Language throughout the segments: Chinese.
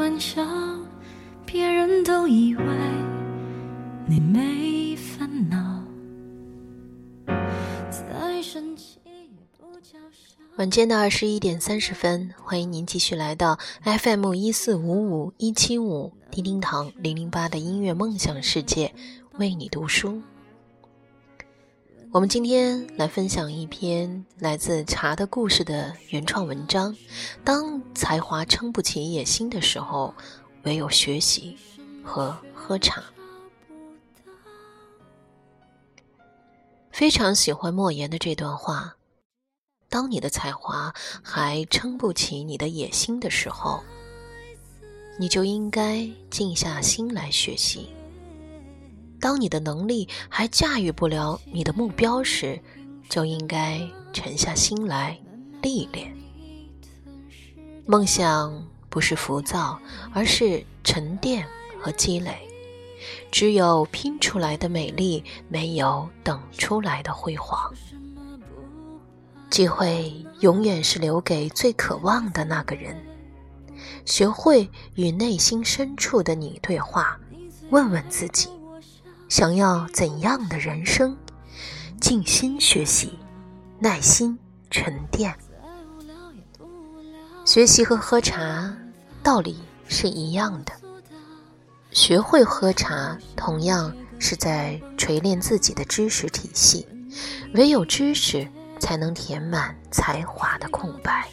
玩笑，别人都以为你没烦恼。再生气也不叫嚣。晚间的二十一点三十分，欢迎您继续来到 FM 一四五五一七五叮叮堂零零八的音乐梦想世界，为你读书。我们今天来分享一篇来自《茶的故事》的原创文章。当才华撑不起野心的时候，唯有学习和喝茶。非常喜欢莫言的这段话：当你的才华还撑不起你的野心的时候，你就应该静下心来学习。当你的能力还驾驭不了你的目标时，就应该沉下心来历练。梦想不是浮躁，而是沉淀和积累。只有拼出来的美丽，没有等出来的辉煌。机会永远是留给最渴望的那个人。学会与内心深处的你对话，问问自己。想要怎样的人生？静心学习，耐心沉淀。学习和喝茶道理是一样的，学会喝茶同样是在锤炼自己的知识体系。唯有知识，才能填满才华的空白，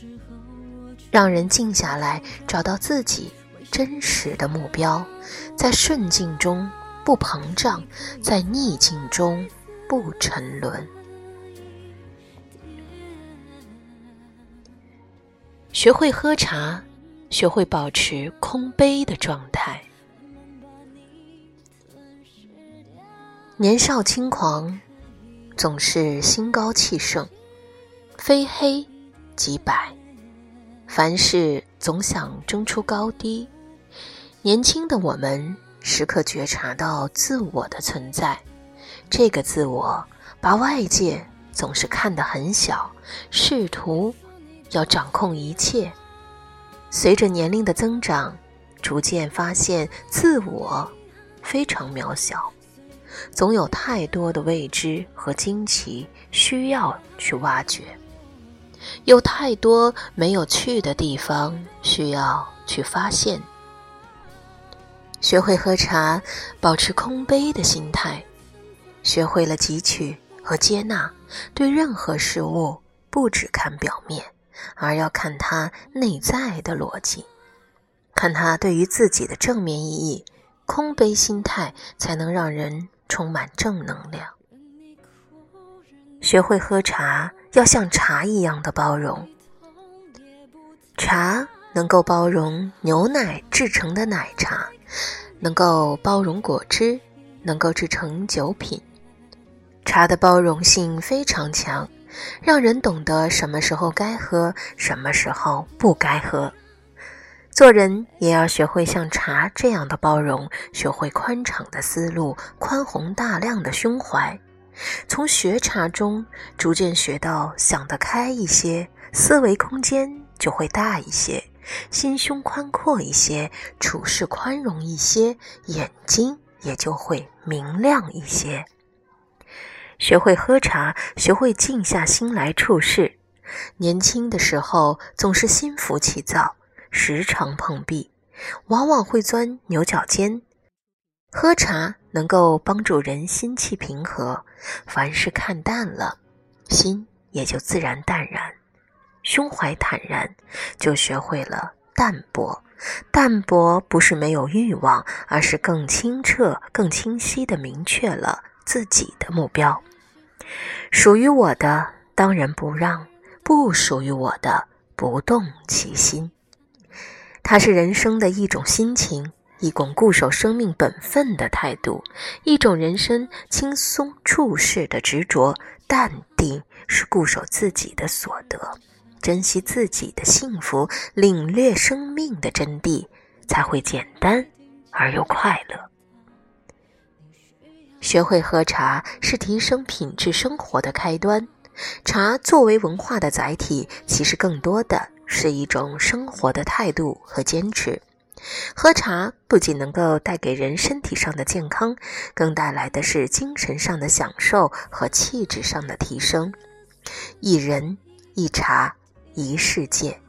让人静下来，找到自己真实的目标，在顺境中。不膨胀，在逆境中不沉沦。学会喝茶，学会保持空杯的状态。年少轻狂，总是心高气盛，非黑即白，凡事总想争出高低。年轻的我们。时刻觉察到自我的存在，这个自我把外界总是看得很小，试图要掌控一切。随着年龄的增长，逐渐发现自我非常渺小，总有太多的未知和惊奇需要去挖掘，有太多没有去的地方需要去发现。学会喝茶，保持空杯的心态；学会了汲取和接纳，对任何事物不只看表面，而要看它内在的逻辑，看它对于自己的正面意义。空杯心态才能让人充满正能量。学会喝茶，要像茶一样的包容。茶能够包容牛奶制成的奶茶。能够包容果汁，能够制成酒品。茶的包容性非常强，让人懂得什么时候该喝，什么时候不该喝。做人也要学会像茶这样的包容，学会宽敞的思路，宽宏大量的胸怀。从学茶中逐渐学到想得开一些，思维空间就会大一些。心胸宽阔一些，处事宽容一些，眼睛也就会明亮一些。学会喝茶，学会静下心来处事。年轻的时候总是心浮气躁，时常碰壁，往往会钻牛角尖。喝茶能够帮助人心气平和，凡事看淡了，心也就自然淡然。胸怀坦然，就学会了淡泊。淡泊不是没有欲望，而是更清澈、更清晰地明确了自己的目标。属于我的，当仁不让；不属于我的，不动其心。它是人生的一种心情，一种固守生命本分的态度，一种人生轻松处事的执着。淡定是固守自己的所得。珍惜自己的幸福，领略生命的真谛，才会简单而又快乐。学会喝茶是提升品质生活的开端。茶作为文化的载体，其实更多的是一种生活的态度和坚持。喝茶不仅能够带给人身体上的健康，更带来的是精神上的享受和气质上的提升。一人一茶一世界，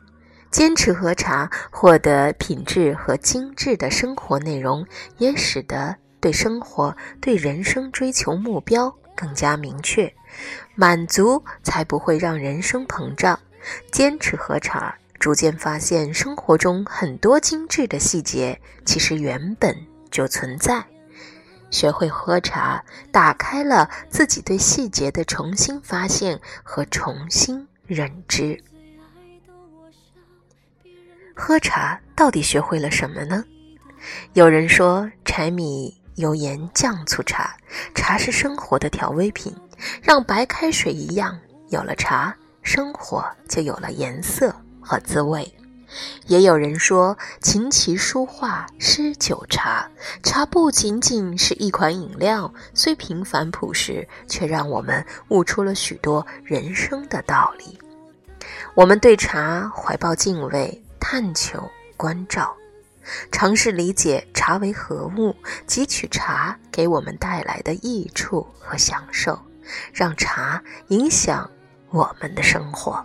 坚持喝茶，获得品质和精致的生活内容，也使得对生活、对人生追求目标更加明确。满足才不会让人生膨胀。坚持喝茶。逐渐发现，生活中很多精致的细节其实原本就存在。学会喝茶，打开了自己对细节的重新发现和重新认知。喝茶到底学会了什么呢？有人说，柴米油盐酱醋茶，茶是生活的调味品，让白开水一样，有了茶，生活就有了颜色。和滋味，也有人说，琴棋书画诗酒茶，茶不仅仅是一款饮料，虽平凡朴实，却让我们悟出了许多人生的道理。我们对茶怀抱敬畏、探求、关照，尝试理解茶为何物，汲取茶给我们带来的益处和享受，让茶影响我们的生活。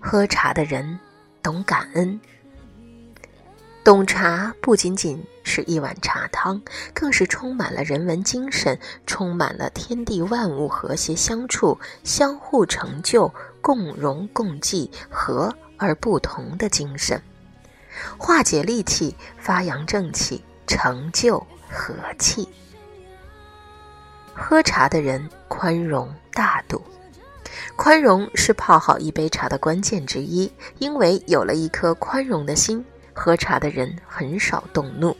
喝茶的人懂感恩，懂茶不仅仅是一碗茶汤，更是充满了人文精神，充满了天地万物和谐相处、相互成就、共荣共济、和而不同的精神，化解戾气，发扬正气，成就和气。喝茶的人宽容大度。宽容是泡好一杯茶的关键之一，因为有了一颗宽容的心，喝茶的人很少动怒，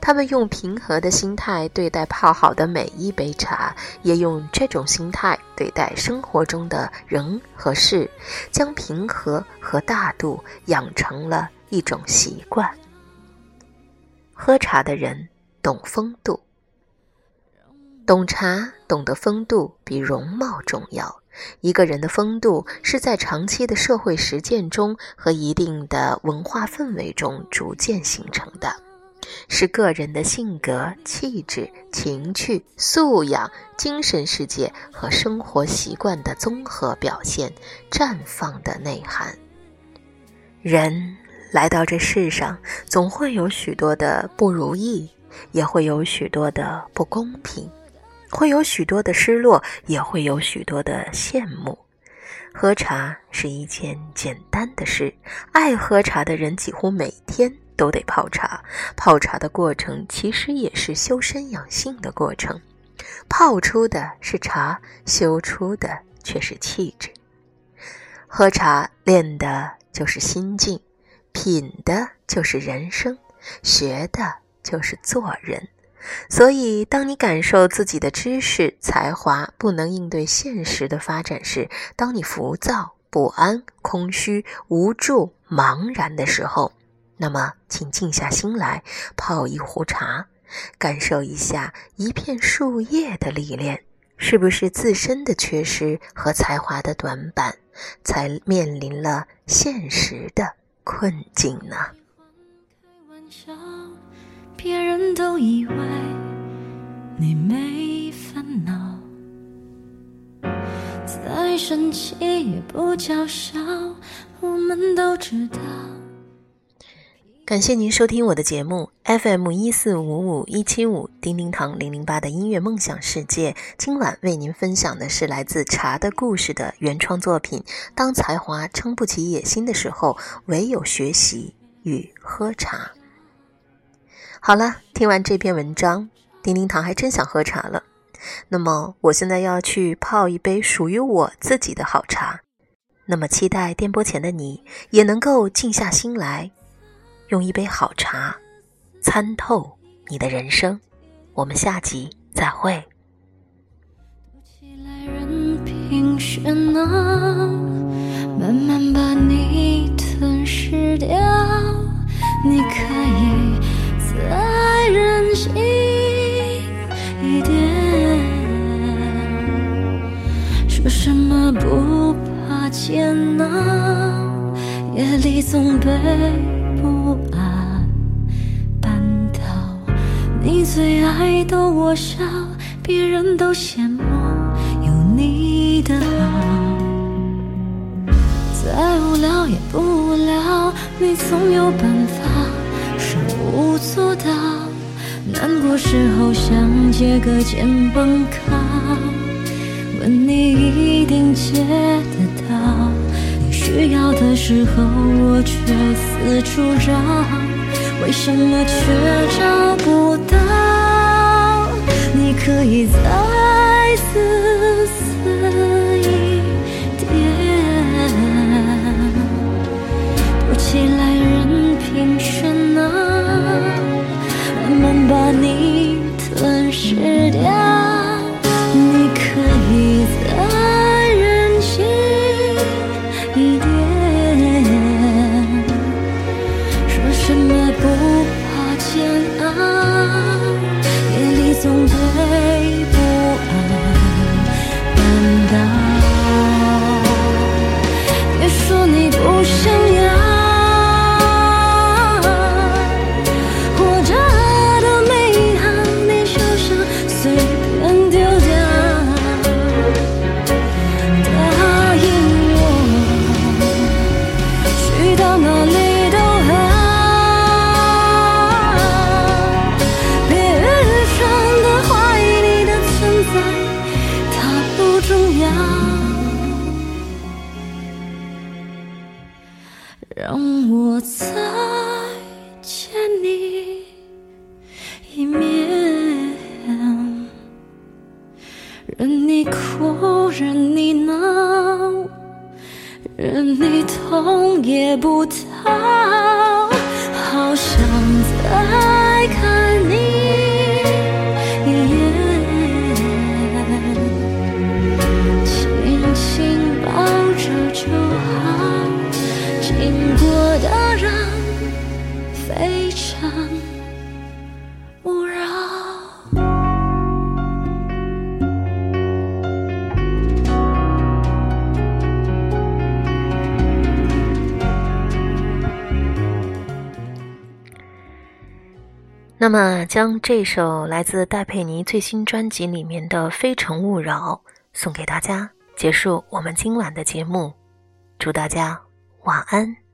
他们用平和的心态对待泡好的每一杯茶，也用这种心态对待生活中的人和事，将平和和大度养成了一种习惯。喝茶的人懂风度，懂茶懂得风度比容貌重要。一个人的风度是在长期的社会实践中和一定的文化氛围中逐渐形成的，是个人的性格、气质、情趣、素养、精神世界和生活习惯的综合表现，绽放的内涵。人来到这世上，总会有许多的不如意，也会有许多的不公平。会有许多的失落，也会有许多的羡慕。喝茶是一件简单的事，爱喝茶的人几乎每天都得泡茶。泡茶的过程其实也是修身养性的过程，泡出的是茶，修出的却是气质。喝茶练的就是心境，品的就是人生，学的就是做人。所以，当你感受自己的知识才华不能应对现实的发展时，当你浮躁、不安、空虚、无助、茫然的时候，那么，请静下心来，泡一壶茶，感受一下一片树叶的历练，是不是自身的缺失和才华的短板，才面临了现实的困境呢？别人都以为你没烦恼，再生气也不叫嚣，我们都知道。感谢您收听我的节目 FM 一四五五一七五叮叮堂零零八的音乐梦想世界。今晚为您分享的是来自《茶的故事》的原创作品。当才华撑不起野心的时候，唯有学习与喝茶。好了，听完这篇文章，丁丁糖还真想喝茶了。那么，我现在要去泡一杯属于我自己的好茶。那么，期待电波前的你也能够静下心来，用一杯好茶参透你的人生。我们下集再会。慢慢把你吞噬掉，你可以。再任性一点，说什么不怕煎熬。夜里总被不安绊倒。你最爱逗我笑，别人都羡慕有你的好。再无聊也不无聊，你总有办法，手舞足蹈。难过时候想借个肩膀靠，问你一定接。需要的时候我却四处找，为什么却找不到？你可以再自私一点，躲起来任凭喧闹，慢慢把你让我再见你一面，任你哭，任你闹，任你痛也不那么，将这首来自戴佩妮最新专辑里面的《非诚勿扰》送给大家，结束我们今晚的节目。祝大家晚安。